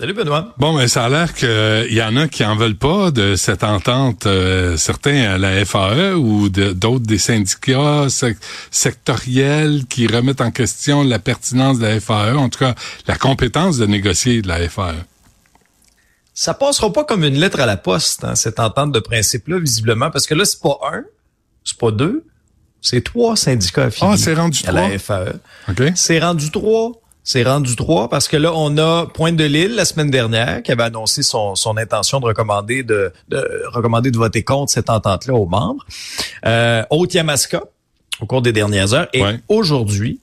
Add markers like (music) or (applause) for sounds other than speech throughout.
Salut Benoît. Bon, mais ça a l'air qu'il y en a qui en veulent pas de cette entente, euh, certains à la FAE ou d'autres des syndicats sectoriels qui remettent en question la pertinence de la FAE, en tout cas la compétence de négocier de la FAE. Ça passera pas comme une lettre à la poste, hein, cette entente de principe-là, visiblement, parce que là, c'est pas un, c'est pas deux, c'est trois syndicats affiliés ah, c'est rendu à la FAE. C'est rendu trois. C'est rendu trois parce que là, on a Pointe de Lille la semaine dernière qui avait annoncé son, son intention de recommander de, de recommander de voter contre cette entente-là aux membres. Euh, Haute-Yamaska au cours des dernières heures. Et aujourd'hui,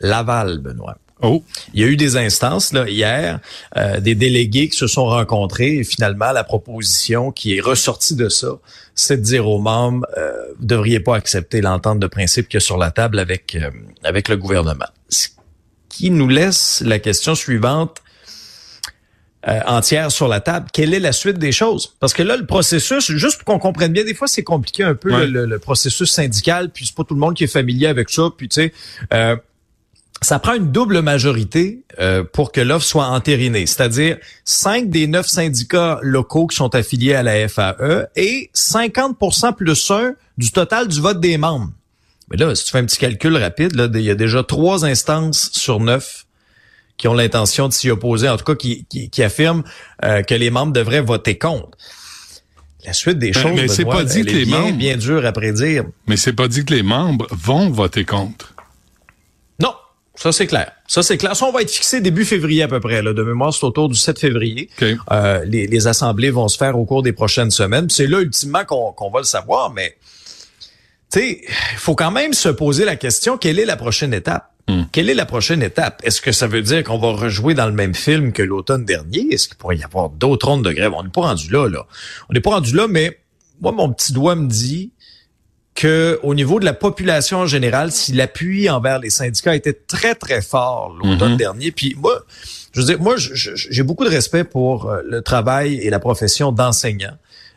Laval, Benoît. Oh. Il y a eu des instances là, hier, euh, des délégués qui se sont rencontrés et finalement la proposition qui est ressortie de ça, c'est de dire aux membres, euh, vous devriez pas accepter l'entente de principe qu'il y a sur la table avec euh, avec le gouvernement. Ce qui nous laisse la question suivante euh, entière sur la table. Quelle est la suite des choses? Parce que là, le processus, juste pour qu'on comprenne bien, des fois, c'est compliqué un peu le, processus syndical, puis c'est pas tout le monde qui est familier avec ça, puis tu sais, euh, ça prend une double majorité euh, pour que l'offre soit entérinée, c'est-à-dire cinq des neuf syndicats locaux qui sont affiliés à la FAE et 50% plus un du total du vote des membres. Mais là, si tu fais un petit calcul rapide, là, il y a déjà trois instances sur neuf qui ont l'intention de s'y opposer, en tout cas qui, qui, affirment euh, que les membres devraient voter contre. La suite des choses, mais c'est pas dit que les membres bien dur à prédire. Mais c'est pas dit que les membres vont voter contre. Ça, c'est clair. Ça, c'est clair. Ça, on va être fixé début février à peu près. Là. De mémoire, c'est autour du 7 février. Euh, les, assemblées vont se faire au cours des prochaines semaines. C'est là, ultimement, qu'on va le savoir. Mais, tu sais, il faut quand même se poser la question, quelle est la prochaine étape? Hmm. Quelle est la prochaine étape? Est-ce que ça veut dire qu'on va rejouer dans le même film que l'automne dernier? Est-ce qu'il pourrait y avoir d'autres rondes de grève? On n'est pas rendu là, là. On n'est pas rendu là, mais moi, mon petit doigt me dit que au niveau de la population en général, si l'appui envers les syndicats était très très fort l'automne mhm. dernier, puis moi, je veux dire, moi, j'ai beaucoup de respect pour euh, le travail et la profession d'enseignant.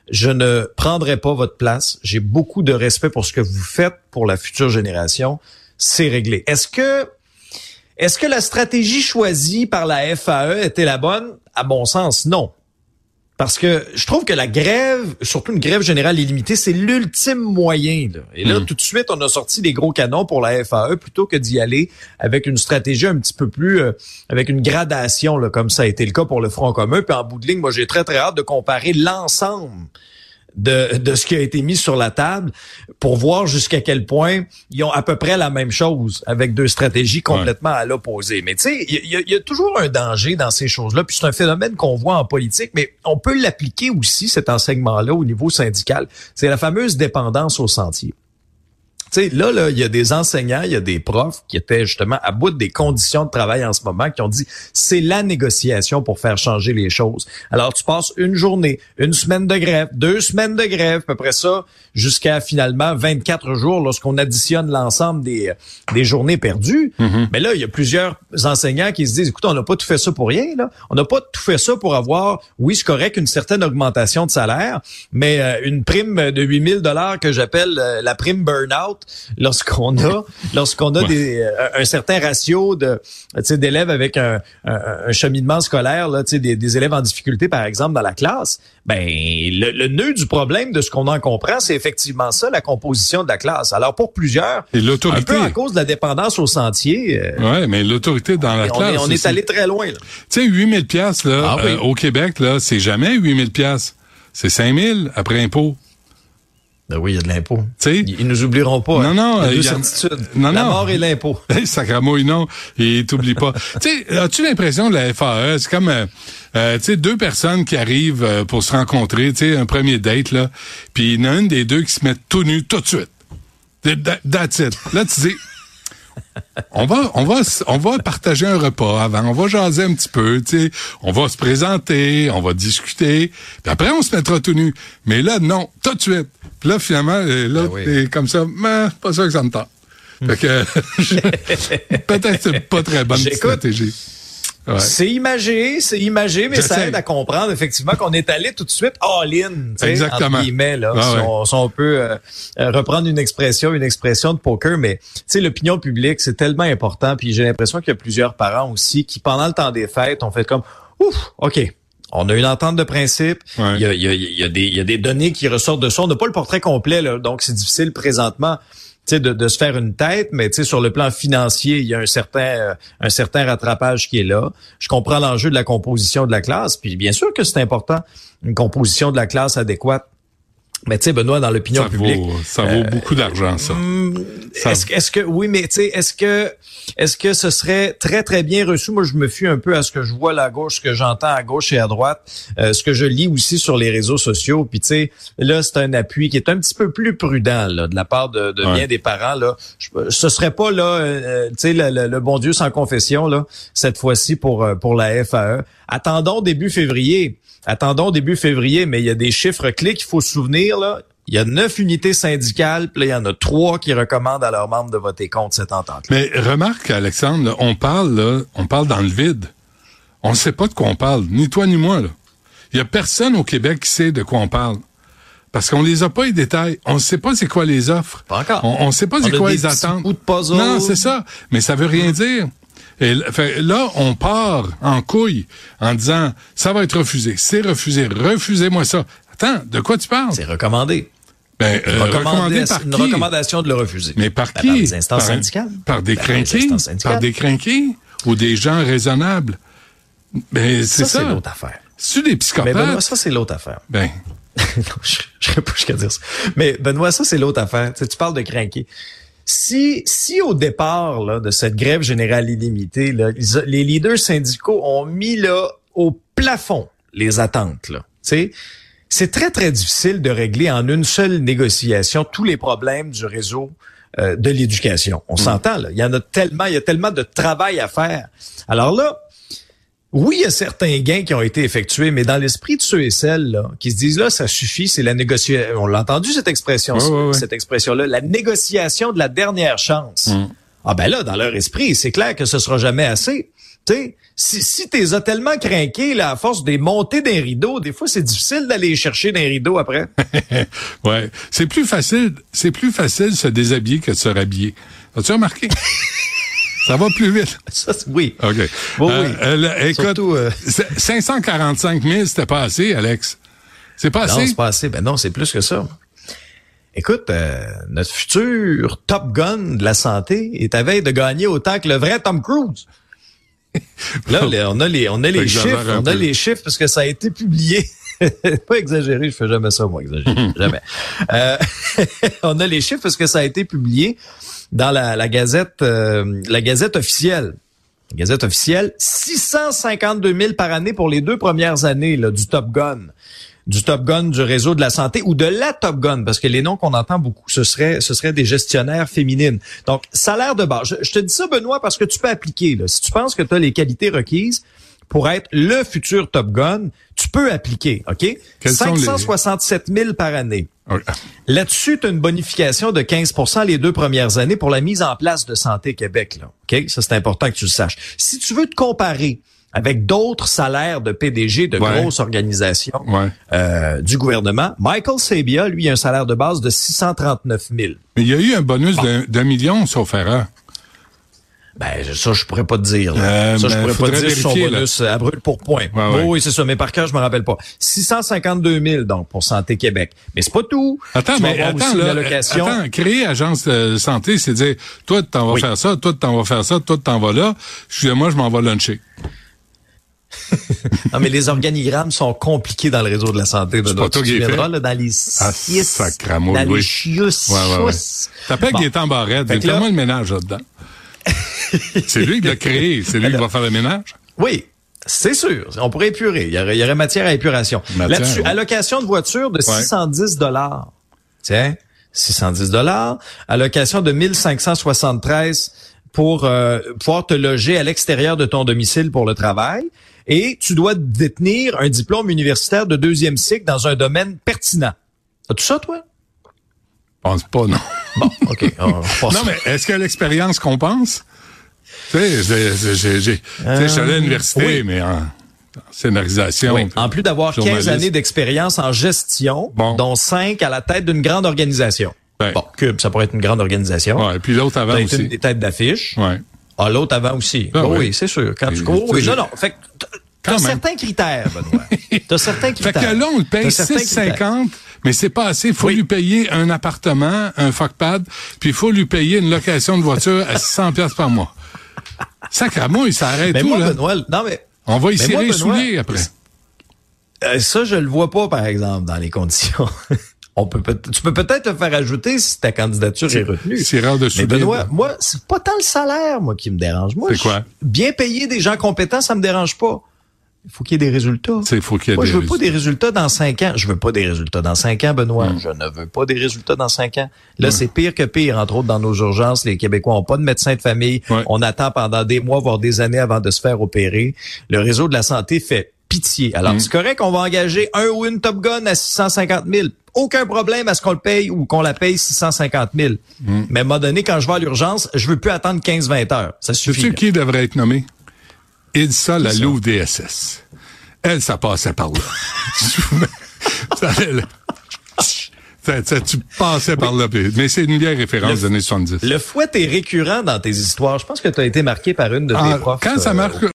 Je ne prendrai pas votre place. J'ai beaucoup de respect pour ce que vous faites pour la future génération. C'est réglé. Est-ce que est-ce que la stratégie choisie par la FAE était la bonne? À bon sens, non. Parce que je trouve que la grève, surtout une grève générale illimitée, c'est l'ultime moyen. Et là, hmm. tout de suite, on a sorti des gros canons pour la FAE plutôt que d'y aller avec une stratégie un petit peu plus, euh, avec une gradation, là, comme ça a été le cas pour le Front commun. Puis en bout de ligne, moi, j'ai très, très hâte de comparer l'ensemble de, de ce qui a été mis sur la table pour voir jusqu'à quel point ils ont à peu près la même chose avec deux stratégies complètement à l'opposé. Mais tu sais, il y, y a, toujours un danger dans ces choses-là. Puis c'est un phénomène qu'on voit en politique, mais on peut l'appliquer aussi, cet enseignement-là, au niveau syndical. C'est la fameuse dépendance au sentier sais, là, là, il y a des enseignants, il y a des profs qui étaient justement à bout des conditions de travail en ce moment, qui ont dit c'est la négociation pour faire changer les choses. Alors, tu passes une journée, une semaine de grève, deux semaines de grève, à peu près ça, jusqu'à finalement 24 jours lorsqu'on additionne l'ensemble des, des journées perdues. Mm-hmm. Mais là, il y a plusieurs enseignants qui se disent, écoute, on n'a pas tout fait ça pour rien, là. On n'a pas tout fait ça pour avoir, oui, c'est correct, une certaine augmentation de salaire, mais euh, une prime de 8000 dollars que j'appelle euh, la prime burn-out, lorsqu'on a (laughs) lorsqu'on a des, euh, un certain ratio de d'élèves avec un, un, cheminement scolaire là, des, des élèves en difficulté par exemple dans la classe, ben le, le nœud du problème de ce qu'on en comprend, c'est effectivement ça la composition de la classe. Alors pour plusieurs, un peu à cause de la dépendance au sentier. Euh, ouais, mais l'autorité dans la classe. on est allé très loin. Tu sais 8000 pièces là ah euh, au Québec là, c'est jamais 8000 pièces. C'est 5000 après impôt. Ben oui, il y a de l'impôt. Ils, ils nous oublieront pas. Non, hein. non. Il y a deux certitudes. Non, la mort et l'impôt. (laughs) Sacramouille, non. Et t'oublies pas. (laughs) tu sais, as-tu l'impression de la FAE, c'est comme, euh, euh, tu sais, deux personnes qui arrivent euh, pour se rencontrer, tu sais, un premier date, là, puis il y en a une des deux qui se met tout nu tout de suite. That's it. Là, tu dis, on va, on va, on va partager un repas avant, on va jaser un petit peu, tu sais, on va se présenter, on va discuter, puis après on se mettra tout nu. Mais là, non, tout de suite. Puis là, finalement, euh, là, ben comme ça, mais pas sûr que ça me tente. Fait que, (laughs) peut-être pas très bonne stratégie. C'est imagé, c'est imagé, mais ça aide à comprendre effectivement qu'on est allé tout de suite all-in. Exactement. Guillemets, là, si, on, peut euh, euh, reprendre une expression, une expression de poker, mais l'opinion publique, c'est tellement important. Puis j'ai l'impression qu'il y a plusieurs parents aussi qui, pendant le temps des fêtes, ont fait comme Ouf, OK, on a une entente de principe. Il, y a, il, y a, il, y a des, il y a des données qui ressortent de ça. On n'a pas le portrait complet, là, donc c'est difficile présentement de, de se faire une tête, mais sur le plan financier, il y a un certain euh, un certain rattrapage qui est là. Je comprends l'enjeu de la composition de la classe, puis bien sûr que c'est important, une composition de la classe adéquate. Mais tu sais, Benoît, dans l'opinion publique, ça vaut euh, beaucoup d'argent, ça. Hmm, est-ce, est que oui, mais tu sais, est-ce que est-ce que ce serait très très bien reçu? Moi, je me fie un peu à ce que je vois à gauche, ce que j'entends à gauche et à droite, euh, ce que je lis aussi sur les réseaux sociaux. Puis tu sais, là, c'est un appui qui est un petit peu plus prudent là, de la part de, de bien des parents. Là, ce serait pas là, euh, tu sais, le, le, bon Dieu sans confession là, cette fois-ci pour pour la FAE. Attendons début février attendons début février, mais il y a des chiffres clés qu'il faut se souvenir. Là. Il y a neuf unités syndicales, puis là, il y en a trois qui recommandent à leurs membres de voter contre cette entente. Mais remarque, Alexandre, on parle là, on parle dans le vide. On ne sait pas de quoi on parle, ni toi ni moi. Là. Il y a personne au Québec qui sait de quoi on parle. Parce qu'on les a pas les détails. On ne sait pas c'est quoi les offres. Pas encore. On ne sait pas c'est quoi les attentes. Non, c'est ça. Mais ça veut rien dire. Et là, on part en couille en disant ça va être refusé, c'est refusé, refusez-moi ça. Attends, de quoi tu parles? C'est recommandé. Ben, euh, recommandé par une recommandation de le refuser. Mais par ben, qui? par les instances syndicales. Par des ben, Par des crinqués? Ou des gens raisonnables? Ben, c'est ça. c'est l'autre affaire. C'est des psychopathes? Mais Benoît, ça, c'est l'autre affaire. Ben. (laughs) non, je ne sais pas jusqu'à dire ça. Mais Benoît, ça, c'est l'autre affaire. Tu, sais, tu parles de crinqués. Si, si au départ là, de cette grève générale illimitée, là, les leaders syndicaux ont mis là au plafond les attentes, là, c'est très, très difficile de régler en une seule négociation tous les problèmes du réseau euh, de l'éducation. On mm. s'entend, là. Il y en a tellement, il y a tellement de travail à faire. Alors là, oui, il y a certains gains qui ont été effectués, mais dans l'esprit de ceux et celles là, qui se disent là, ça suffit, c'est la négociation. On l'a entendu cette expression, cette expression-là, la négociation de la dernière chance. Mm. Ah ben là, dans leur esprit, c'est clair que ce sera jamais assez. Sais, si, si t'es as tellement craqué là, à force des montées d'un rideau, des fois c'est difficile d'aller chercher d'un rideau après. (laughs) ouais, c'est plus facile, c'est plus facile de se déshabiller que de se rhabiller. As-tu remarqué? (laughs) Ça va plus vite. Ça, oui. OK. Bon, oui. Euh, euh écoute, 545 000, euh, c'était pas assez, Alex. C'est pas assez? Non, c'est pas assez. Ben non, c'est plus que ça. Écoute, euh, notre futur Top Gun de la santé est à veille de gagner autant que le vrai Tom Cruise. (laughs) Là, on a les, on a les chiffres, on a les chiffres parce que ça a été publié. (laughs) pas exagéré, je fais jamais ça, moi, exagérer. (laughs) jamais. Euh, on a les chiffres parce que ça a été publié dans la, Gazette, euh, la Gazette officielle. La Gazette officielle, 652 000 par année pour les deux premières années là, du Top Gun du Top Gun du réseau de la santé ou de la Top Gun, parce que les noms qu'on entend beaucoup, ce serait, ce serait des gestionnaires féminines. Donc, salaire de base. Je, te dis ça, Benoît, parce que tu peux appliquer. Là. Si tu penses que tu as les qualités requises, pour être le futur Top Gun, tu peux appliquer, OK? 567 000 par année. Là-dessus, tu as une bonification de 15% les deux premières années pour la mise en place de Santé Québec. Là. OK? Ça, c'est important que tu le saches. Si tu veux te comparer avec d'autres salaires de PDG de grosses organisations euh, du gouvernement, Michael Sabia, lui, a un salaire de base de 639 000. Mais il y a eu un bonus d'un million, sauf erreur. Ben, ça, je pourrais pas te dire. Euh, ça, je pourrais pas te dire son bonus à brûle pour point. Oui, c'est ça. Mais par cœur, je me rappelle pas. 652 000, donc, pour Santé Québec. Mais c'est pas tout. Attends, mais attends, là, attends, créer agence de santé, c'est dire, toi, tu t'en vas faire ça, toi, tu t'en vas faire ça, toi, tu t'en vas là. Je moi, je m'en vais luncher. (laughs) non, mais les organigrammes sont compliqués dans le réseau de la santé. C'est pas toi qui là, dans les ah, six, dans les oui. chius. Ouais, ouais, ouais. T'appelles bon. Gaétan Barrette. Fais-moi le ménage là-dedans. (laughs) c'est lui qui l'a créé. C'est lui qui va faire le ménage? Oui. C'est sûr. On pourrait épurer. Il y aurait, il y aurait matière à épuration. Là-dessus, allocation de voiture de 610 dollars. Tiens, 610 dollars. Allocation de 1573 pour euh, pouvoir te loger à l'extérieur de ton domicile pour le travail. Et tu dois détenir un diplôme universitaire de deuxième cycle dans un domaine pertinent. As-tu ça, toi? Je pense pas, non. Bon, OK. (laughs) non, mais est-ce que l'expérience qu'on pense? Tu sais, j'ai, euh, j'allais à l'université, mais en scénarisation. Oui. En plus d'avoir 15 années d'expérience en gestion, dont 5 à la tête d'une grande organisation. Ben. Bon, Cube, ça pourrait être une grande organisation. Ouais, et puis l'autre avant aussi. Une des têtes d'affiche. Ouais. Ah, l'autre avant aussi. Ah, oui, c'est sûr. Quand tu cours, oui, non, non. Fait que t'as certains critères, Benoît. (laughs) t'as certains critères. Fait que là, on le paye 6,50, mais c'est pas assez. Il faut lui payer un appartement, un fuckpad, puis il faut lui payer une location de voiture à 600 pièces par mois. Sacrement, il s'arrête tout, moi, là? Benoît, non, mais... On va y cirer les souliers après. Euh, ça, je le vois pas, par exemple, dans les conditions. On peut, tu peux peut-être le faire ajouter si ta candidature est, retenue. C'est rare de Mais Benoît, moi, c'est pas tant le salaire, moi, qui me dérange. Moi, c'est quoi? bien payer des gens compétents, ça me dérange pas. Il faut qu'il y ait des résultats. C'est faut qu'il y ait Moi, je veux pas des résultats dans cinq ans. Je veux pas des résultats dans cinq ans, Benoît. Je ne veux pas des résultats dans cinq ans. Là, c'est pire que pire. Entre autres, dans nos urgences, les Québécois ont pas de médecin de famille. On attend pendant des mois, voire des années avant de se faire opérer. Le réseau de la santé fait pitié. Alors, mm. c'est correct qu'on va engager un ou une Top Gun à 650 000 aucun problème à ce qu'on le paye ou qu'on la paye 650 000. Mm. Mais à un moment donné, quand je vais à l'urgence, je veux plus attendre 15-20 heures. Ça suffit. Sais-tu qui devrait être nommé? Ilsa la Louve DSS. Elle, ça passait par là. ça, ça, tu passais par là. Mais c'est une vieille référence des années 70. Le fouet est récurrent dans tes histoires. Je pense que tu as été marqué par une de tes ah, profs. Quand ça euh, marque